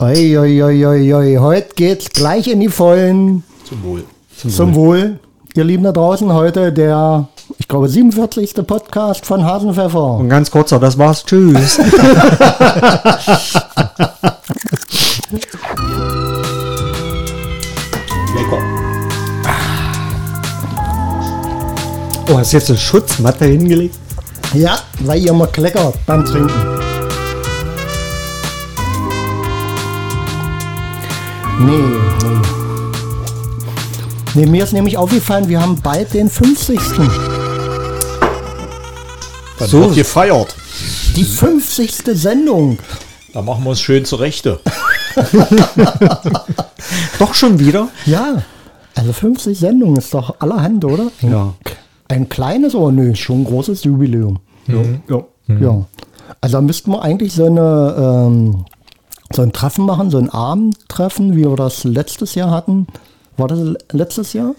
Oi, oi, oi, oi, oi. Heute geht's gleich in die Vollen. Zum Wohl. Zum, Wohl. Ihr Lieben da draußen, heute der, ich glaube, 47. Podcast von Hasenpfeffer. Und ganz kurzer, das war's. Tschüss. Lecker. Oh, hast du jetzt eine Schutzmatte hingelegt? Ja, weil ihr mal kleckert beim Trinken. Nee, nee. Nee, mir ist nämlich aufgefallen, wir haben bald den 50. Dann So. wird gefeiert. Die 50. Sendung. Da machen wir uns schön zurechte. Doch schon wieder? Ja, also 50 Sendungen ist doch allerhand, oder? Ja. Ein kleines, aber nö, schon ein großes Jubiläum. Ja. Ja. Also da müssten wir eigentlich so eine ähm, so ein Treffen machen, so ein Abendtreffen, wie wir das letztes Jahr hatten. War das letztes Jahr?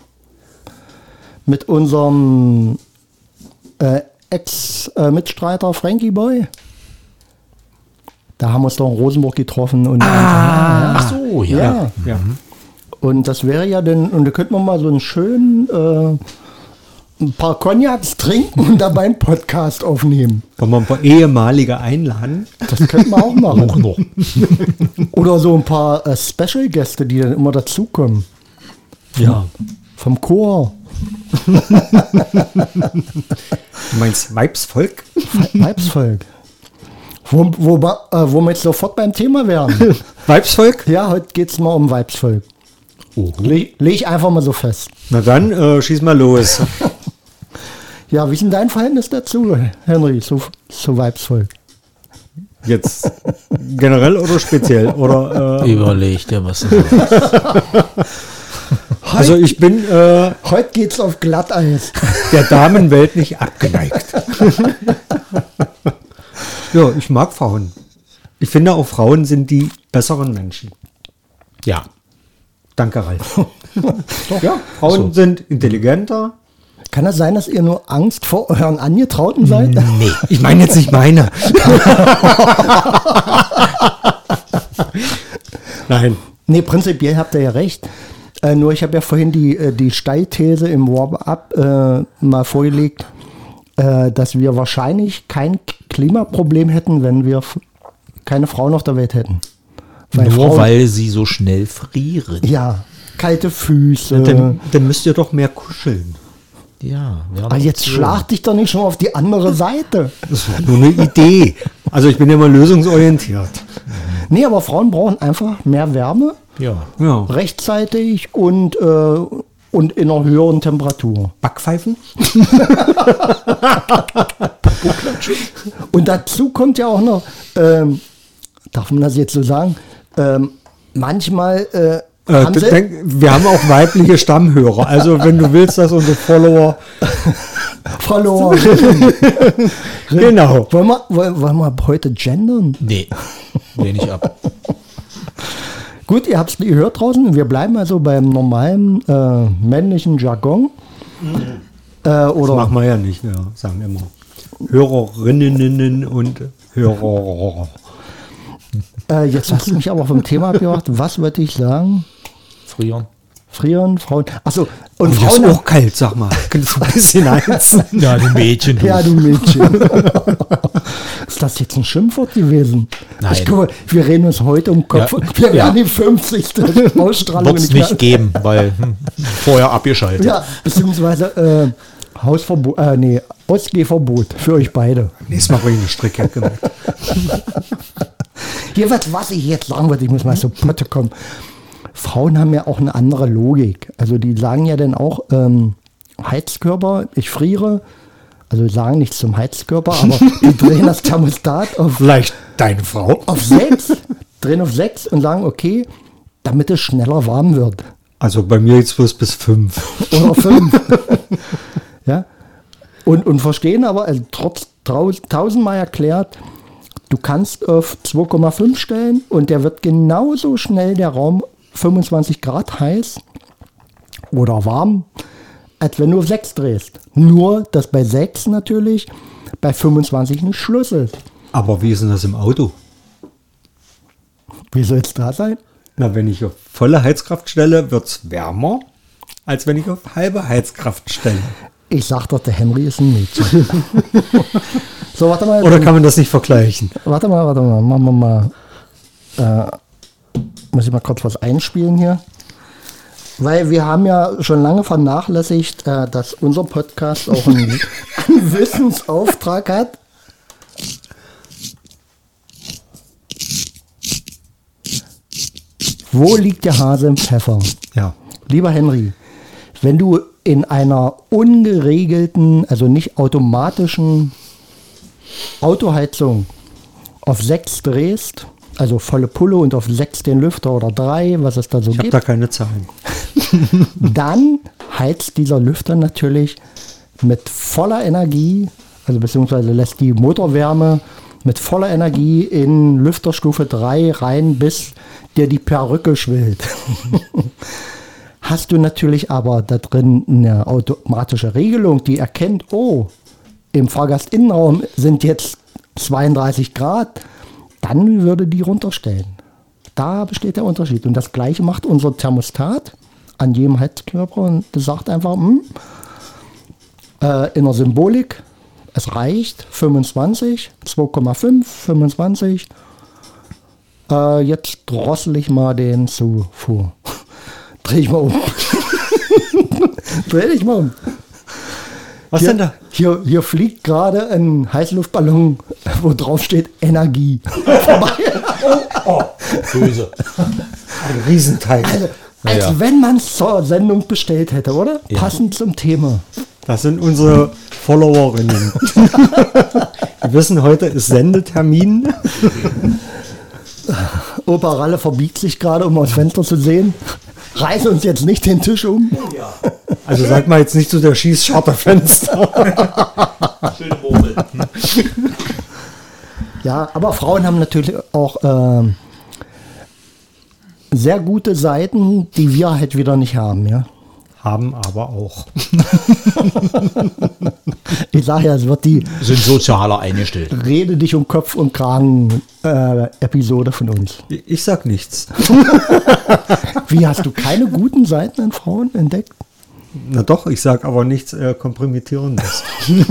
Mit unserem äh, Ex-Mitstreiter Frankie Boy. Da haben wir uns doch in Rosenburg getroffen und Ach so, ja. ja. ja. Und das wäre ja dann, und da könnte man mal so einen schönen äh, ein paar Cognacs trinken und dabei einen Podcast aufnehmen. Wollen wir ein paar ehemalige einladen? Das könnte man auch machen. Oder so ein paar äh, Special-Gäste, die dann immer dazukommen. Ja. Vom Chor. Du meinst Weibsvolk? Weibsvolk. Wo, wo, äh, wo wir jetzt sofort beim Thema wären. Weibsvolk? Ja, heute geht es mal um Weibsvolk. Leg, leg ich einfach mal so fest. Na dann, äh, schieß mal los. Ja, wie ist denn dein Verhältnis dazu, Henry, zu, zu Weibsvolk? Jetzt generell oder speziell? Oder, äh, Überleg dir, was also ich bin äh, Heute geht's auf Glatteis. der Damenwelt nicht abgeneigt. ja, ich mag Frauen. Ich finde auch Frauen sind die besseren Menschen. Ja. Danke, Ralf. ja, Frauen sind intelligenter. Kann das sein, dass ihr nur Angst vor euren Angetrauten seid? Nee, ich meine jetzt nicht meine. Nein. Nee, prinzipiell habt ihr ja recht. Äh, nur ich habe ja vorhin die, äh, die Steilthese im Warm-up äh, mal vorgelegt, äh, dass wir wahrscheinlich kein Klimaproblem hätten, wenn wir keine Frauen auf der Welt hätten. Weil Nur Frauen- weil sie so schnell frieren. Ja, kalte Füße. Dann, dann müsst ihr doch mehr kuscheln. Ja. wir haben Aber jetzt Optionen. schlag dich doch nicht schon auf die andere Seite. Das war nur eine Idee. Also ich bin immer lösungsorientiert. Nee, aber Frauen brauchen einfach mehr Wärme, Ja. Ja. rechtzeitig und, äh, und in einer höheren Temperatur. Backpfeifen? Und dazu kommt ja auch noch, ähm, darf man das jetzt so sagen, ähm, manchmal äh, Äh, denk, wir haben auch weibliche Stammhörer. Also wenn du willst, dass unsere Follower... verloren. Genau. wollen, wir, wollen, wollen wir heute gendern? Nee. Lehne ich ab. Gut, ihr habt es gehört draußen. Wir bleiben also beim normalen äh, männlichen Jargon. Äh, Das oder machen wir ja nicht, ja, sagen immer. Hörerinnen und Hörer. äh, jetzt hast du mich aber vom Thema abgebracht. Was wollte ich sagen? Frieren. Frieren, Frauen. Achso, und Und das ist Frauen. auch kalt, sag mal. Könntest du ein bisschen heizen? Ja, die Mädchen. Du. Ja, du Mädchen. Ist das jetzt ein Schimpfwort gewesen? Nein. Ich gucke, wir reden uns heute um Kopf. Ja. Wir Ja. werden die 50. Ausstrahlung Wird es nicht geben, weil hm, vorher abgeschaltet. Ja, beziehungsweise äh, Hausverbot, äh, nee, Ausgehverbot für euch beide. Nächstes Mal bringe ich eine Strickjacke mit. Hier, was, was ich jetzt sagen wollte, ich muss mal so Potte kommen. Frauen haben ja auch eine andere Logik. Also die sagen ja dann auch, ähm, Heizkörper, ich friere. Also sagen nichts zum Heizkörper, aber die drehen das Thermostat auf Vielleicht deine Frau? auf 6, drehen auf 6 und sagen, okay, damit es schneller warm wird. Also bei mir jetzt bloß bis fünf. Oder 5. ja. Und, und verstehen aber, also trotz tausendmal erklärt, du kannst auf 2,5 stellen und der wird genauso schnell der Raum 25 Grad heiß oder warm, als wenn du auf 6 drehst. Nur, dass bei 6 natürlich bei 25 nicht Schluss ist. Aber wie ist denn das im Auto? Wie soll es da sein? Na, wenn ich auf volle Heizkraft stelle, wird es wärmer, als wenn ich auf halbe Heizkraft stelle. Ich sag doch, der Henry ist ein Mädchen. so, warte mal. Oder kann man das nicht vergleichen? Warte mal, warte mal. Machen wir mal. Äh, muss ich mal kurz was einspielen hier. Weil wir haben ja schon lange vernachlässigt, äh, dass unser Podcast auch einen, einen Wissensauftrag hat. Wo liegt der Hase im Pfeffer? Ja. Lieber Henry, wenn du in einer ungeregelten, also nicht automatischen Autoheizung auf 6 drehst, also volle Pulle und auf 6 den Lüfter oder 3, was es da so Ich habe gibt, da keine Zahlen. dann heizt dieser Lüfter natürlich mit voller Energie, also beziehungsweise lässt die Motorwärme mit voller Energie in Lüfterstufe 3 rein, bis dir die Perücke schwillt. Hast du natürlich aber da drin eine automatische Regelung, die erkennt, oh, im Fahrgastinnenraum sind jetzt 32 Grad, dann würde die runterstellen. Da besteht der Unterschied. Und das gleiche macht unser Thermostat an jedem Heizkörper und sagt einfach, hm, äh, in der Symbolik, es reicht 25, 2,5, 25. Äh, jetzt drossel ich mal den Zufuhr. Dreh ich mal um. Dreh dich mal um. Was Hier, denn da? hier, hier fliegt gerade ein Heißluftballon, wo drauf steht Energie. Vorbei. Böse. Ein Riesenteil. Also, als Ja. wenn man es zur Sendung bestellt hätte, oder? Passend zum Thema. Das sind unsere Followerinnen. Wir wissen, heute ist Sendetermin. Opa Ralle verbiegt sich gerade, um aus Fenster zu sehen. Reiß uns jetzt nicht den Tisch um. Also sag mal jetzt nicht zu der Schießscharterfenster. Schöne Murmel. Ja, aber Frauen haben natürlich auch ähm, sehr gute Seiten, die wir halt wieder nicht haben, ja. Haben aber auch. Ich sage ja, es wird die Sind sozialer eingestellt. Rede dich um Kopf und Kragen äh, Episode von uns. Ich sag nichts. Wie hast du keine guten Seiten an Frauen entdeckt? Na doch, ich sag aber nichts äh, Kompromittierendes.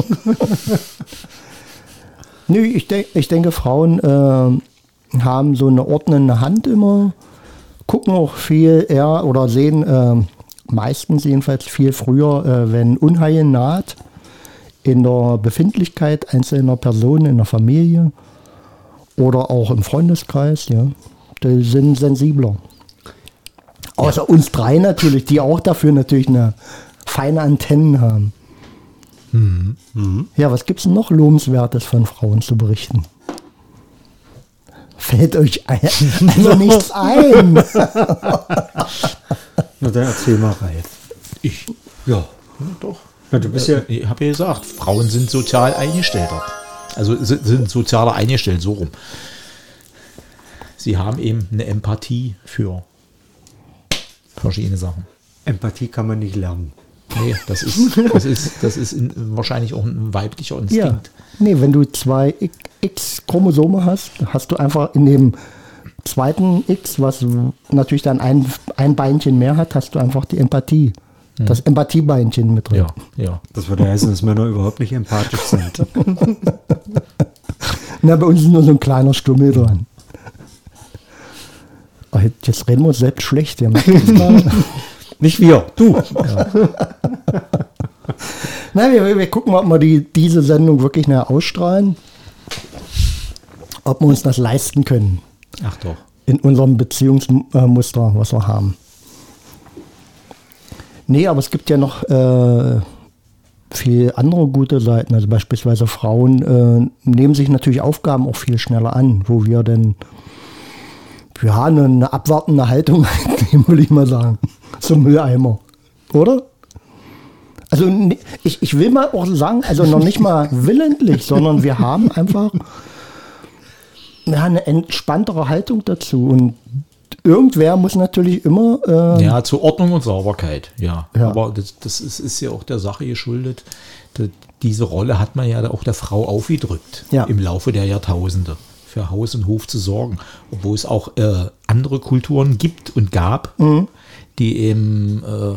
Nö, ich, denk, ich denke, Frauen äh, haben so eine ordnende Hand immer, gucken auch viel eher oder sehen äh, meistens jedenfalls viel früher, äh, wenn Unheil naht, in der Befindlichkeit einzelner Personen in der Familie oder auch im Freundeskreis, ja. Die sind sensibler. Außer uns drei natürlich, die auch dafür natürlich eine feine Antennen haben. Ja, was gibt es noch Lobenswertes von Frauen zu berichten? Fällt euch ein, also nichts ein. Na dann erzähl mal, Ralf. Ich. Ja. Doch. Na, du bist ja. Ich habe ja gesagt, Frauen sind sozial eingestellter. Also si- sind sozialer eingestellt, so rum. Sie haben eben eine Empathie für verschiedene Sachen. Empathie kann man nicht lernen. Nee, das ist, das ist, das ist in, wahrscheinlich auch ein weiblicher Ja. Instinkt. Nee, wenn du zwei X- X-Chromosome hast, hast du einfach in dem zweiten X, was natürlich dann ein, ein Beinchen mehr hat, hast du einfach die Empathie. Das Empathiebeinchen mit drin. Ja, ja. Das würde heißen, dass Männer überhaupt nicht empathisch sind. Na, bei uns ist nur so ein kleiner Stummel dran. Oh, jetzt- reden wir uns selbst schlecht. Ja. nicht wir, du. Na, wir, wir gucken mal, ob wir die, diese Sendung wirklich näher ausstrahlen. Ob wir uns das leisten können Ach doch. in unserem Beziehungsmuster, was wir haben. Nee, aber es gibt ja noch äh, viel andere gute Seiten. Also beispielsweise Frauen äh, nehmen sich natürlich Aufgaben auch viel schneller an, wo wir denn ja, eine, eine abwartende Haltung einnehmen, würde ich mal sagen. Zum Mülleimer. Oder? Also ich, ich will mal auch sagen, also noch nicht mal willentlich, sondern wir haben einfach ja, eine entspanntere Haltung dazu. Und irgendwer muss natürlich immer äh, Ja, zur Ordnung und Sauberkeit, ja. Ja. Aber das, das ist, ist ja auch der Sache geschuldet. Diese Rolle hat man ja auch der Frau aufgedrückt Ja. im Laufe der Jahrtausende. für Haus und Hof zu sorgen. Obwohl es auch äh, andere Kulturen gibt und gab, die eben, äh,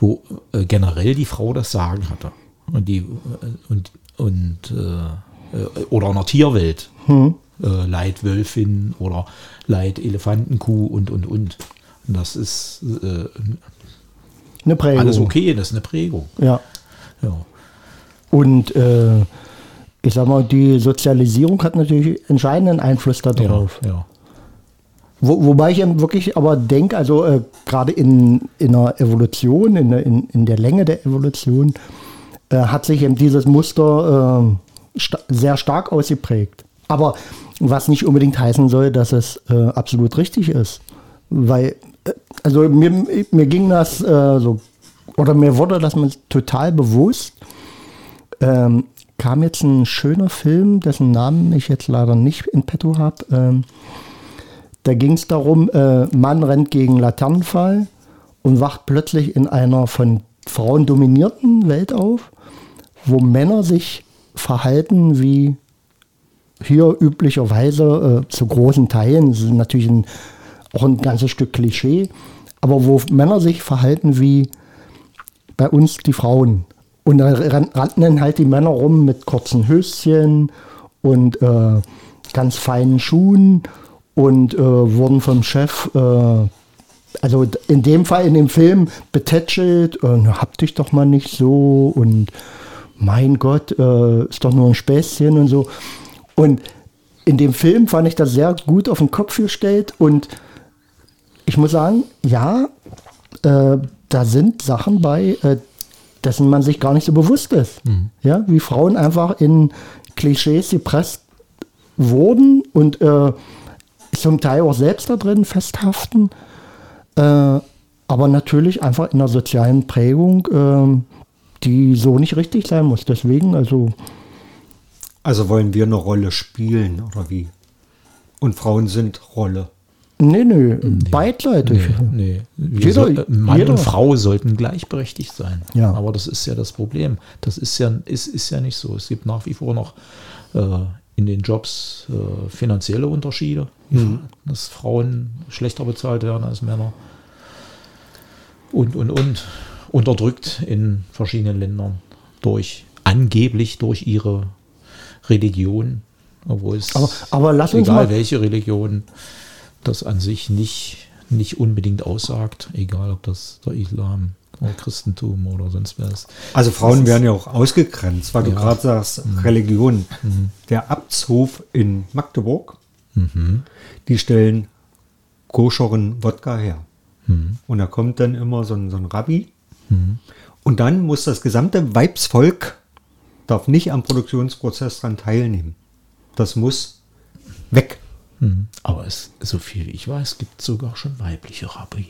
wo äh, generell die Frau das Sagen hatte. Und die, äh, und, und äh, äh, oder in der Tierwelt. Äh, Leitwölfin oder Leitelefantenkuh und, und, und. Und das ist äh, Eine Prägung. alles okay, das ist eine Prägung. Ja. Ja. Und äh, ich sag mal, die Sozialisierung hat natürlich entscheidenden Einfluss darauf. Ja, ja. Wo, wobei ich eben wirklich aber denke, also äh, gerade in, in der Evolution, in, der- in, in der Länge der Evolution, äh, hat sich eben dieses Muster äh, sta sehr stark ausgeprägt. Aber was nicht unbedingt heißen soll, dass es äh, absolut richtig ist. Weil, äh, also mir, mir ging das äh, so, oder mir wurde das mal total bewusst, ähm, kam jetzt ein schöner Film, dessen Namen ich jetzt leider nicht in petto habe. Ähm, da ging es darum, äh, Mann rennt gegen Laternenfall und wacht plötzlich in einer von Frauen dominierten Welt auf, wo Männer sich verhalten wie hier üblicherweise äh, zu großen Teilen, das ist natürlich ein, auch ein ganzes Stück Klischee, aber wo Männer sich verhalten wie bei uns die Frauen. Und da ran- rannten halt die Männer rum mit kurzen Höschen und äh, ganz feinen Schuhen und äh, wurden vom Chef, äh, also in dem Fall in dem Film, betätschelt, äh, na, hab dich doch mal nicht so und mein Gott, äh, ist doch nur ein Späßchen und so. Und in dem Film fand ich das sehr gut auf den Kopf gestellt und ich muss sagen, ja, äh, da sind Sachen bei, äh, dessen man sich gar nicht so bewusst ist. Ja, wie Frauen einfach in Klischees gepresst wurden und äh, zum Teil auch selbst da drin festhaften, äh, aber natürlich einfach in einer sozialen Prägung, äh, die so nicht richtig sein muss. Deswegen, also Also wollen wir eine Rolle spielen oder wie? Und Frauen sind Rolle. nee, nee, beidseitig. Nee, wir Jeder- soll, Mann jeder. und Frau sollten gleichberechtigt sein. Ja. Aber das ist ja das Problem. Das ist ja, ist, ist ja nicht so. Es gibt nach wie vor noch äh, in den Jobs äh, finanzielle Unterschiede, dass Frauen schlechter bezahlt werden als Männer. Und, und, und. Unterdrückt in verschiedenen Ländern durch, angeblich durch ihre Religion. Obwohl es, Aber- aber lass uns egal mal- welche Religion, das an sich nicht, nicht unbedingt aussagt, egal ob das der Islam oder Christentum oder sonst was. Also Frauen werden ja auch ausgegrenzt, weil du Ja. gerade sagst, Religion. Der Abtshof in Magdeburg, die stellen koscheren Wodka her. Und da kommt dann immer so ein, so ein Rabbi. Und dann muss das gesamte Weibsvolk, darf nicht am Produktionsprozess dran teilnehmen. Das muss weg. Mhm. Aber es, so viel ich weiß, gibt es sogar schon weibliche Rabbi.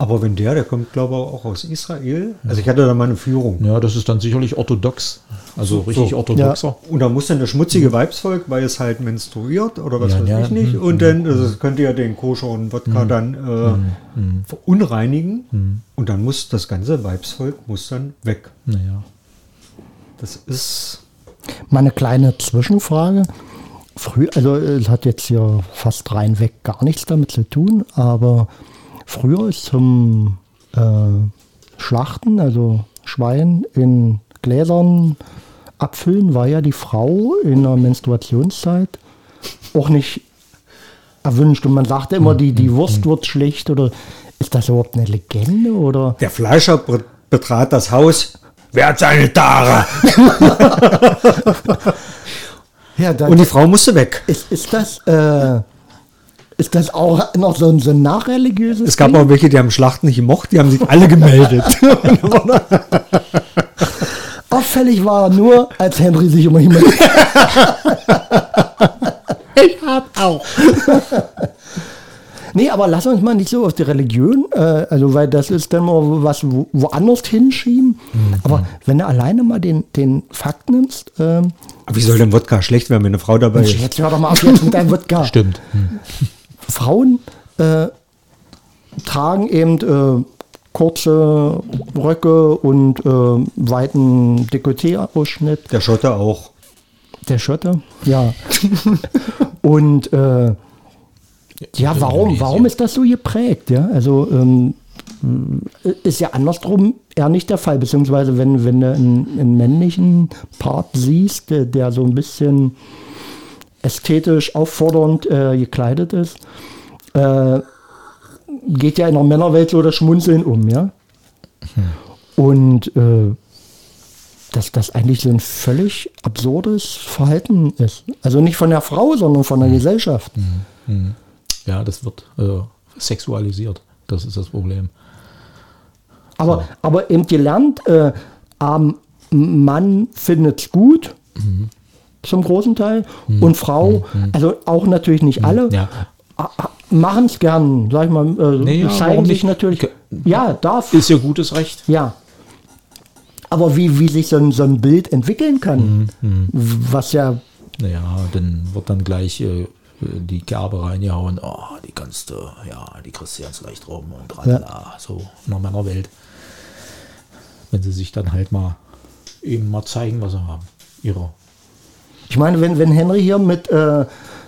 Aber wenn der, der kommt glaube ich auch aus Israel. Also ich hatte da mal eine Führung. Ja, das ist dann sicherlich orthodox. Also richtig so. orthodoxer. Und da muss dann das schmutzige Weibsvolk, weil es halt menstruiert oder was Ja, weiß ja, ich nicht. mhm, Und dann, also es könnte ja den koscheren Wodka dann äh, verunreinigen. Und dann muss das ganze Weibsvolk muss dann weg. Naja. Das ist. Mal eine kleine Zwischenfrage. Früh, also es hat jetzt hier fast reinweg gar nichts damit zu tun, aber früher zum äh, Schlachten, also Schwein in Gläsern abfüllen, war ja die Frau in der Menstruationszeit auch nicht erwünscht. Und man sagte immer, die, die Wurst wird schlecht oder ist das überhaupt eine Legende oder? Der Fleischer be- betrat das Haus. Wer hat seine Tare? Ja, dann Und die Frau musste weg. ist, ist das äh, ist das auch noch so ein, so ein nachreligiöses Es gab Ding? auch welche, die haben Schlachten nicht gemocht, die haben sich alle gemeldet. Auffällig war nur, als Henry sich immer jemand. ich hab auch. Nee, aber lass uns mal nicht so auf die Religion, äh, also weil das ist dann mal was wo, woanders hinschieben. Aber wenn du alleine mal den, den Fakt nimmst, ähm, Wie soll denn Wodka schlecht werden, wenn eine Frau dabei ist? jetzt hör doch mal auf jetzt mit deinem Wodka. Stimmt. Hm. Frauen äh, tragen eben äh, kurze Röcke und äh, weiten Dekolleté-Ausschnitt. Der Schotte auch. Der Schotte, ja. Und äh, ja, warum, warum ist das so geprägt? Ja, also ähm, ist ja andersrum eher nicht der Fall, beziehungsweise wenn, wenn du einen, einen männlichen Part siehst, der, der so ein bisschen ästhetisch auffordernd äh, gekleidet ist, äh, geht ja in der Männerwelt so das Schmunzeln um, ja. Und äh, dass das eigentlich so ein völlig absurdes Verhalten ist. Also nicht von der Frau, sondern von der Gesellschaft. Ja, das wird äh, sexualisiert. Das ist das Problem. Aber, aber eben gelernt, äh, ähm, Mann findet es gut, zum großen Teil, und Frau, also auch natürlich nicht alle, Ja. machen es gern, sag ich mal, äh, Nee, ja, zeigen sich natürlich. Ja, darf. Ist ja gutes Recht. Ja. Aber wie, wie sich so ein, so ein Bild entwickeln kann, was ja, Naja, dann wird dann gleich äh, die Kerbe reingehauen. Oh, die kannst du, ja, die kriegst du ganz leicht rum und tralala, so in der Männerwelt. Wenn sie sich dann halt mal eben mal zeigen, was sie haben. Ihre. ich meine, wenn, wenn Henry hier mit, äh,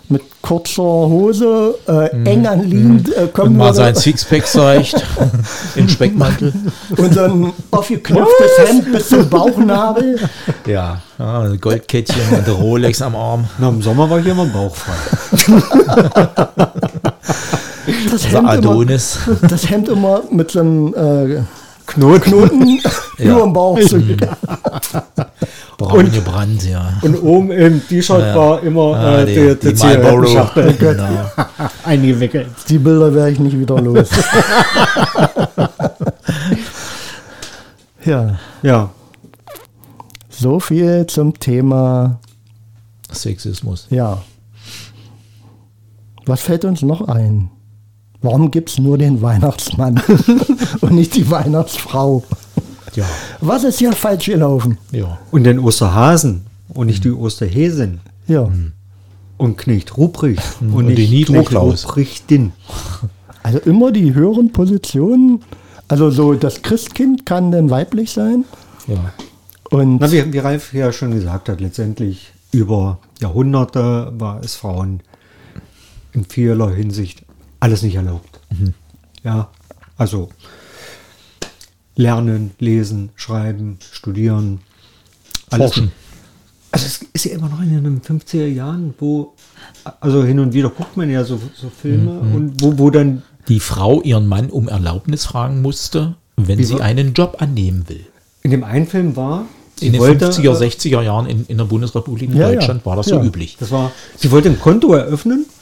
mit kurzer Hose, äh, eng anliegend äh, Und kommen mal würde sein Sixpack zeigt, in Speckmantel. und so ein aufgeknöpftes Hemd bis zum Bauchnabel. Ja, ja ein Goldkettchen und eine Rolex am Arm. Na, im Sommer war ich immer bauchfrei. Das Also Hemd, immer, Adonis. das Hemd immer mit so einem äh, Knoten. Knoten über dem Bauch. zu- Braun gebrannt, ja. Und oben im T-Shirt Ja. war immer Ah, äh, die, die, die, die Marlboro. Zigarettenschachtel Genau. eingewickelt. Die Bilder werde ich nicht wieder los. ja, Ja, so viel zum Thema, Sexismus. ja. Was fällt uns noch ein? Warum gibt es nur den Weihnachtsmann und nicht die Weihnachtsfrau? Ja, Was ist hier falsch gelaufen? ja. und den Osterhasen und nicht die Osterhäsin. Ja, Und Knecht Ruprecht und, Und nicht die Knecht. Ruprechtin. also immer die höheren Positionen. Also so das Christkind kann denn weiblich sein. ja. Und Na, wie, wie Ralf ja schon gesagt hat, letztendlich über Jahrhunderte war es Frauen in vieler Hinsicht alles nicht erlaubt. Ja, also lernen, lesen, schreiben, studieren, alles. Forschen. Also es ist ja immer noch in den 50er Jahren, wo, also hin und wieder guckt man ja so, so Filme und wo, wo dann Die Frau ihren Mann um Erlaubnis fragen musste, wenn Wie sie war- einen Job annehmen will. in dem einen Film war, sie In den wollte, 50er, äh, 60er Jahren in, in der Bundesrepublik Ja, ja. Deutschland war das Ja. so üblich. Das war, sie wollte ein Konto eröffnen Ja.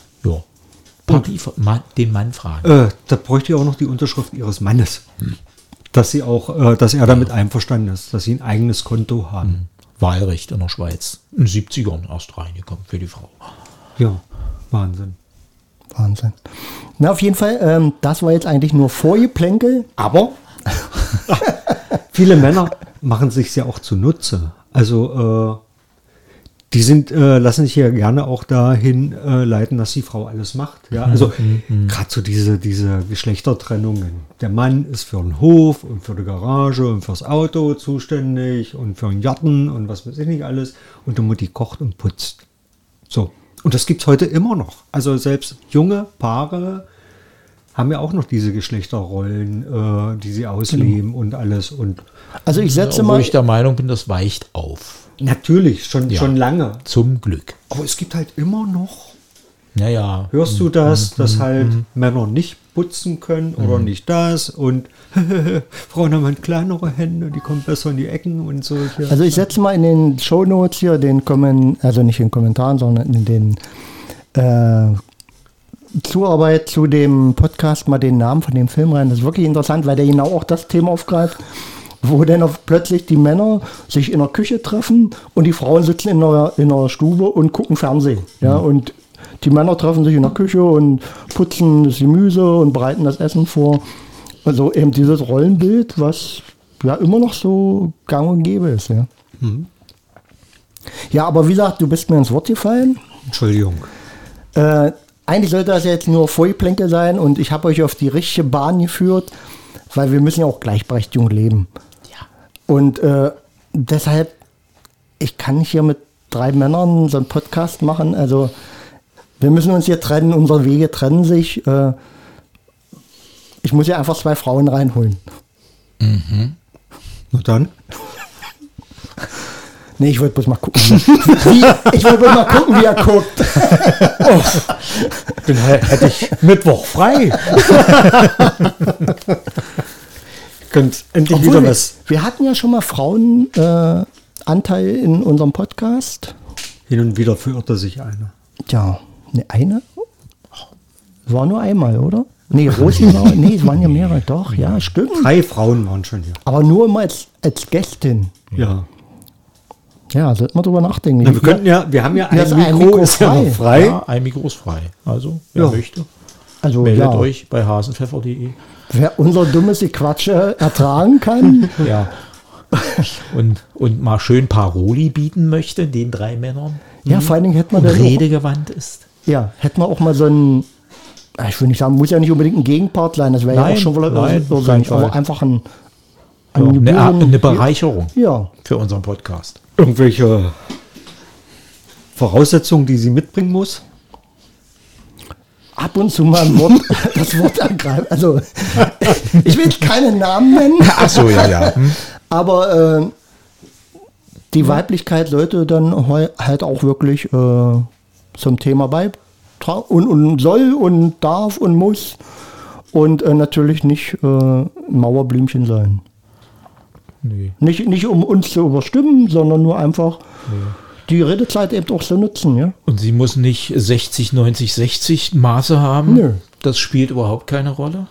Party, Mann, den Mann fragen. Äh, da bräuchte ich auch noch die Unterschrift ihres Mannes. Dass sie auch, äh, dass er damit einverstanden ist, dass sie ein eigenes Konto haben. Wahlrecht in der Schweiz. In den 70ern erst reingekommen für die Frau. Ja, Wahnsinn. Wahnsinn. Na, auf jeden Fall, ähm, das war jetzt eigentlich nur Vorgeplänkel. Aber viele Männer machen sich ja auch zunutze. Also äh, die sind, äh, lassen sich ja gerne auch dahin äh, leiten, dass die Frau alles macht. Ja, also gerade so diese, diese Geschlechtertrennungen. Der Mann ist für den Hof und für die Garage und fürs Auto zuständig und für den Garten und was weiß ich nicht alles. Und die Mutti kocht und putzt. So. Und das gibt es heute immer noch. Also selbst junge Paare haben ja auch noch diese Geschlechterrollen, äh, die sie ausleben und alles. Und Also ich setze Obwohl mal, ich der Meinung bin, das weicht auf. Natürlich, schon, Ja. schon lange. Zum Glück. Aber es gibt halt immer noch, Naja. hörst du das, dass halt Männer nicht putzen können oder nicht das und Frauen haben halt kleinere Hände, die kommen besser in die Ecken und solche. also ich setze mal in den Shownotes hier den Kommentaren, also nicht in den Kommentaren, sondern in den äh, Zuarbeit zu dem Podcast mal den Namen von dem Film rein. Das ist wirklich interessant, weil der genau auch das Thema aufgreift, wo dann plötzlich die Männer sich in der Küche treffen und die Frauen sitzen in der, in der Stube und gucken Fernsehen. Ja, und die Männer treffen sich in der Küche und putzen das Gemüse und bereiten das Essen vor. Also eben dieses Rollenbild, was ja immer noch so gang und gäbe ist. Ja, ja aber wie gesagt, du bist mir ins Wort gefallen. Entschuldigung. Äh, eigentlich sollte das jetzt nur Vorgeplänkel sein und ich habe euch auf die richtige Bahn geführt, weil wir müssen ja auch Gleichberechtigung leben. Und äh, deshalb, ich kann hier mit drei Männern so einen Podcast machen. Also wir müssen uns hier trennen, unsere Wege trennen sich. Äh, ich muss ja einfach zwei Frauen reinholen. Na dann. Nee, ich wollte bloß mal gucken. Wie, ich wollte bloß mal gucken, wie er guckt. Dann hä- hätte ich Mittwoch frei. Könnt endlich Obwohl wieder wir, was wir hatten ja schon mal Frauenanteil äh, in unserem Podcast. hin und wieder verirrte sich einer. Ja, ne, eine? War nur einmal, oder? Nee, Rosi war, nee, es waren ja mehrere, doch, ja, stimmt. Drei Frauen waren schon hier. Aber nur immer als, als Gästin. Ja. Ja, sollte man drüber nachdenken. Na, wir könnten ja, wir haben ja Ja, ein Mikro, ein Mikro ist ja frei. noch frei. Ja, ein Mikro ist frei. Also, wer Ja. möchte, also, meldet ja, euch bei hasenpfeffer.de. wer unser dummes Gequatsche ertragen kann. Ja. Und, und mal schön Paroli bieten möchte, den drei Männern. ja, vor allen Dingen hätten wir Und dann auch, redegewandt ist. ja, hätten wir auch mal so ein, ich will nicht sagen, muss ja nicht unbedingt ein Gegenpart sein, das wäre ja auch schon wieder nein, irrsinnig, Fall. aber einfach ein, Ja, ein eine, Gebühren- eine Bereicherung Ja, für unseren Podcast. Irgendwelche Voraussetzungen, die sie mitbringen muss. Ab und zu mal Wort, das Wort ergreifen. Also, ich will keinen Namen nennen, Ach so, ja, ja. Hm? aber äh, die Weiblichkeit sollte dann halt auch wirklich äh, zum Thema beitragen und, und soll und darf und muss und äh, natürlich nicht äh, Mauerblümchen sein. Nee. Nicht, nicht um uns zu überstimmen, sondern nur einfach die Redezeit eben auch so nutzen. Ja? Und sie muss nicht 60, 90, 60 Maße haben. Nö. Das spielt überhaupt keine Rolle.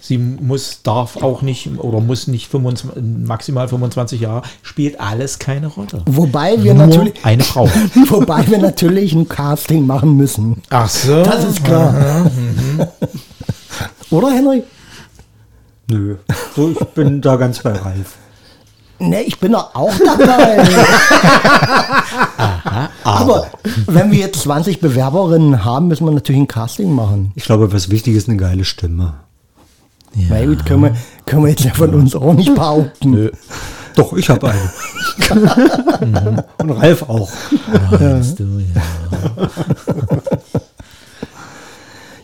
Sie muss, darf auch nicht oder muss nicht 25, maximal 25 Jahre, spielt alles keine Rolle. Wobei wir Nur natürlich, eine Frau. wobei wir natürlich ein Casting machen müssen. Ach so. Das ist klar. Oder Henry? Nö. So, ich bin da ganz bei Ralf. Ne, ich bin doch auch dabei. Aber wenn wir jetzt 20 Bewerberinnen haben, müssen wir natürlich ein Casting machen. Ich glaube, was wichtig ist, eine geile Stimme. Na gut, können wir, können wir jetzt ja von uns auch nicht behaupten. Nö. Doch, ich habe eine. Und Ralf auch. Meinst du, ja.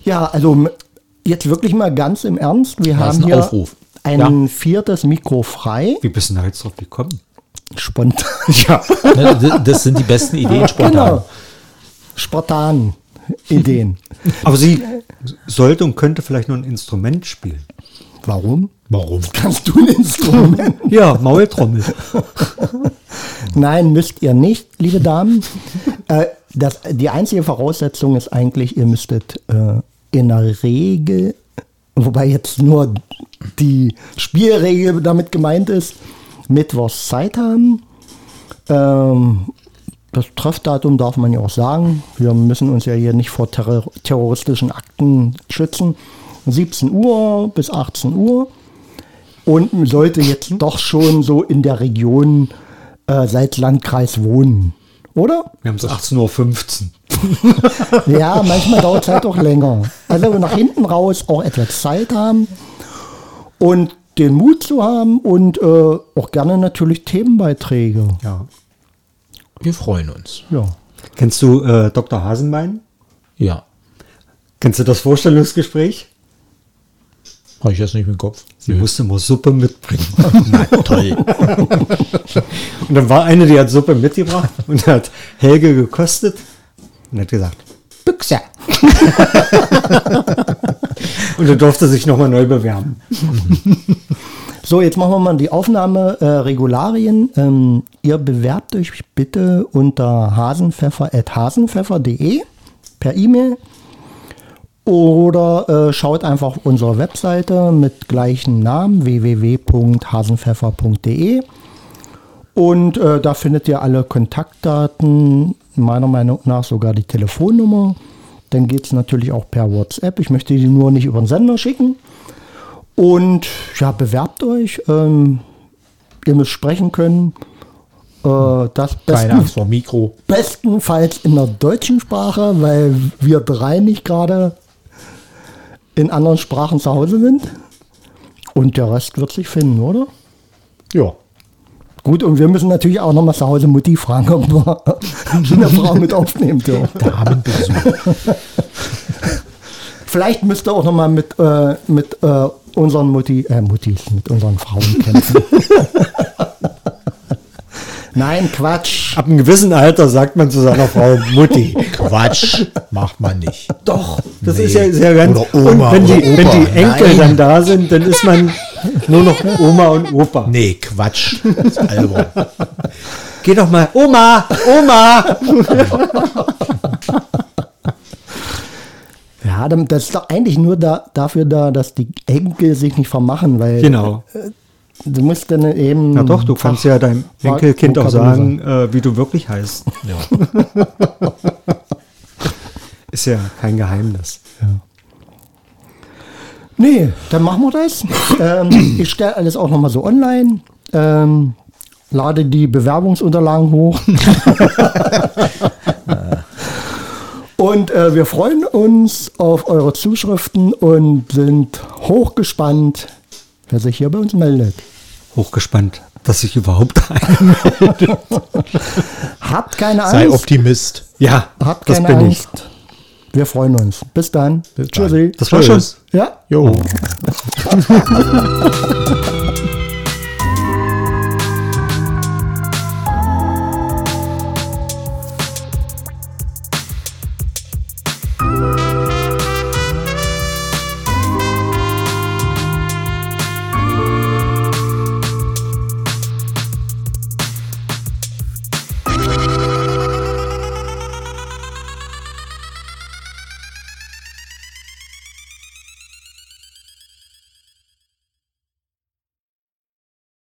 Ja, also jetzt wirklich mal ganz im Ernst. Wir Das ist haben ein hier Aufruf. Ein viertes Mikro frei. Wie bist du denn da jetzt drauf gekommen? Spontan. Ja. Ne, Das sind die besten Ideen spontan. Genau. Spontan. Ideen. Aber sie sollte und könnte vielleicht noch ein Instrument spielen. Warum? Warum? Kannst du ein Instrument? Ja, Maultrommel. Nein, müsst ihr nicht, liebe Damen. äh, das, die einzige Voraussetzung ist eigentlich, ihr müsstet äh, in der Regel, wobei jetzt nur die Spielregel damit gemeint ist, Mittwochs Zeit haben. Ähm, das Treffdatum darf man ja auch sagen. Wir müssen uns ja hier nicht vor terror terroristischen Akten schützen. 17 Uhr bis 18 Uhr. Und sollte jetzt doch schon so in der Region äh, Salzlandkreis wohnen. Oder? Wir haben es 18.15 Uhr. Ja, manchmal dauert es halt auch länger. Also nach hinten raus auch etwas Zeit haben und den Mut zu haben und äh, auch gerne natürlich Themenbeiträge. Ja. Wir freuen uns. Ja. Kennst du äh, Dr. Hasenbein? Ja. Kennst du das Vorstellungsgespräch? Habe ich jetzt nicht im Kopf. Sie musste immer Suppe mitbringen. Na, toll. Und dann war eine, die hat Suppe mitgebracht und hat Helge gekostet und hat gesagt, Büchse. und er durfte sich nochmal neu bewerben. So, jetzt machen wir mal die Aufnahmeregularien. Ähm, ihr bewerbt euch bitte unter hasenpfeffer.hasenpfeffer.de per E-Mail oder äh, schaut einfach unsere Webseite mit gleichem Namen www.hasenpfeffer.de und äh, da findet ihr alle Kontaktdaten, meiner Meinung nach sogar die Telefonnummer. Dann geht es natürlich auch per WhatsApp. Ich möchte die nur nicht über den Sender schicken. Und ja, bewerbt euch. Ähm, ihr müsst sprechen können. Äh, das Keine besten, Angst vor Mikro. bestenfalls in der deutschen Sprache, weil wir drei nicht gerade in anderen Sprachen zu Hause sind. Und der Rest wird sich finden, oder? Ja. Gut, und wir müssen natürlich auch nochmal zu Hause Mutti fragen, ob wir eine Frau mit aufnehmen dürfen. Damenbesuch. Vielleicht müsst ihr auch nochmal mit, äh, mit äh, unseren Mutti, äh, Muttis, mit unseren Frauen kämpfen. Nein, Quatsch. Ab einem gewissen Alter sagt man zu seiner Frau Mutti. Quatsch, macht man nicht. Doch, das Nee. ist ja sehr ganz. Oder Oma und wenn, die, oder wenn Opa. die Enkel Nein. dann da sind, dann ist man nur noch Oma und Opa. Nee, Quatsch. Das ist albern. Geh doch mal, Oma, Oma. Ja, das ist doch eigentlich nur da, dafür da, dass die Enkel sich nicht vermachen, weil Genau. du musst dann eben. Na doch, du kannst ja deinem Enkelkind auch sagen, äh, wie du wirklich heißt. Ja. Ist ja kein Geheimnis. Nee, dann machen wir das. ähm, ich stelle alles auch nochmal so online. Ähm, lade die Bewerbungsunterlagen hoch. und äh, wir freuen uns auf eure Zuschriften und sind hochgespannt, wer sich hier bei uns meldet. Hochgespannt, dass ich überhaupt ein. Habt keine Sei Angst. Ah, Optimist. Ja, Habt das keine bin Angst. Wir freuen uns. Bis dann. Bis dann. Tschüssi. ich. Das war schon. Tschüss. Ja. Jo.